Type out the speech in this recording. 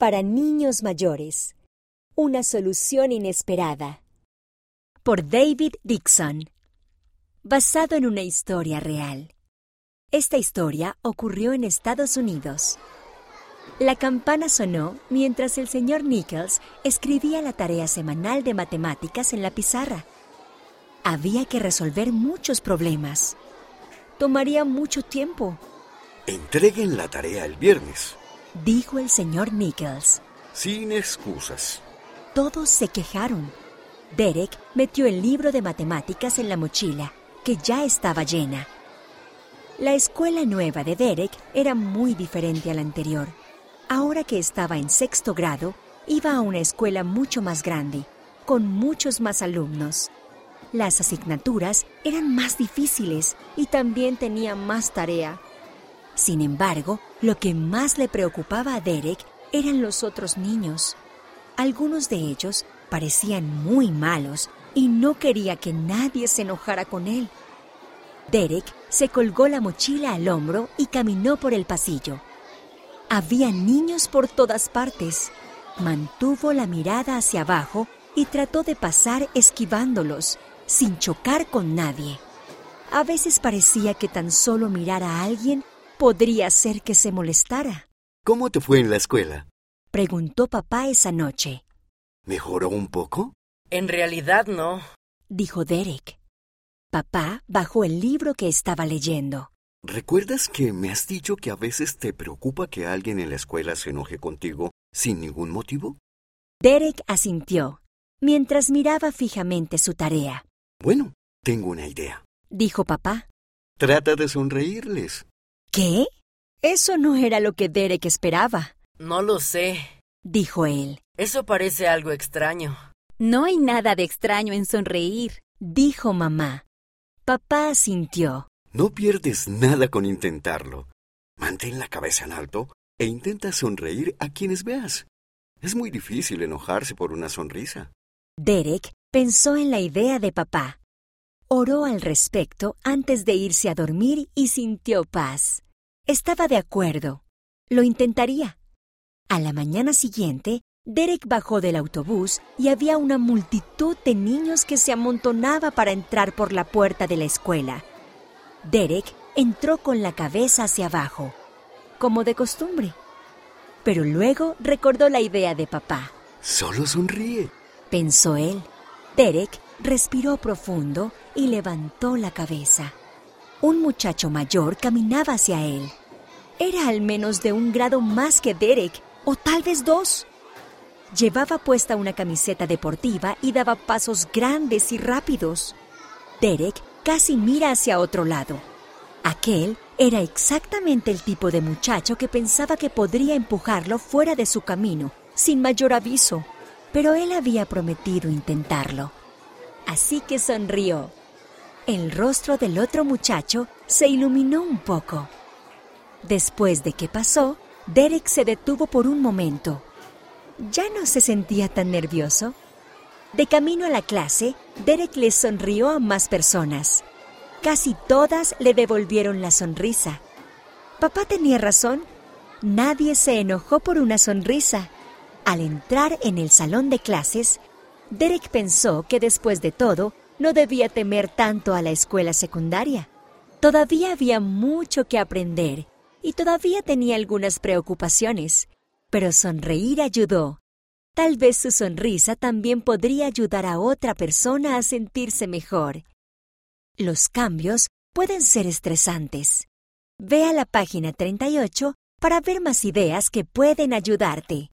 para niños mayores. Una solución inesperada. Por David Dixon. Basado en una historia real. Esta historia ocurrió en Estados Unidos. La campana sonó mientras el señor Nichols escribía la tarea semanal de matemáticas en la pizarra. Había que resolver muchos problemas. Tomaría mucho tiempo, Entreguen la tarea el viernes, dijo el señor Nichols. sin excusas. Todos se quejaron. Derek metió el libro de matemáticas en la mochila, que ya estaba llena. La escuela nueva de Derek era muy diferente a la anterior. Ahora que estaba en sexto grado, iba a una escuela mucho más grande, con muchos más alumnos. Las asignaturas eran más difíciles y también tenía más tarea. Sin embargo, lo que más le preocupaba a Derek eran los otros niños. Algunos de ellos parecían muy malos y no quería que nadie se enojara con él. Derek se colgó la mochila al hombro y caminó por el pasillo. Había niños por todas partes. Mantuvo la mirada hacia abajo y trató de pasar esquivándolos, sin chocar con nadie. A veces parecía que tan solo mirar a alguien podría hacer que se molestara. ¿Cómo te fue en la escuela? Preguntó papá esa noche. ¿Mejoró un poco? En realidad no. Dijo Derek. Papá bajó el libro que estaba leyendo. ¿Recuerdas que me has dicho que a veces te preocupa que alguien en la escuela se enoje contigo sin ningún motivo? Derek asintió, mientras miraba fijamente su tarea. Bueno, tengo una idea. Dijo papá. Trata de sonreírles. ¿Qué? Eso no era lo que Derek esperaba, No lo sé. dijo él. Eso parece algo extraño. No hay nada de extraño en sonreír, dijo mamá. Papá asintió. No pierdes nada con intentarlo. Mantén la cabeza en alto e intenta sonreír a quienes veas. Es muy difícil enojarse por una sonrisa. Derek pensó en la idea de papá. Oró al respecto antes de irse a dormir y sintió paz. Estaba de acuerdo. Lo intentaría. A la mañana siguiente, Derek bajó del autobús y había una multitud de niños que se amontonaba para entrar por la puerta de la escuela. Derek entró con la cabeza hacia abajo, como de costumbre. Pero luego recordó la idea de papá. Solo sonríe. Pensó él. Derek respiró profundo y levantó la cabeza. Un muchacho mayor caminaba hacia él. Era al menos de un grado más que Derek, o tal vez dos. Llevaba puesta una camiseta deportiva y daba pasos grandes y rápidos. Derek casi mira hacia otro lado. Aquel era exactamente el tipo de muchacho que pensaba que podría empujarlo fuera de su camino, sin mayor aviso, pero él había prometido intentarlo. Así que sonrió. El rostro del otro muchacho se iluminó un poco. Después de que pasó, Derek se detuvo por un momento. Ya no se sentía tan nervioso. De camino a la clase, Derek le sonrió a más personas. Casi todas le devolvieron la sonrisa. Papá tenía razón. Nadie se enojó por una sonrisa. Al entrar en el salón de clases, Derek pensó que después de todo no debía temer tanto a la escuela secundaria. Todavía había mucho que aprender y todavía tenía algunas preocupaciones, pero sonreír ayudó. Tal vez su sonrisa también podría ayudar a otra persona a sentirse mejor. Los cambios pueden ser estresantes. Ve a la página 38 para ver más ideas que pueden ayudarte.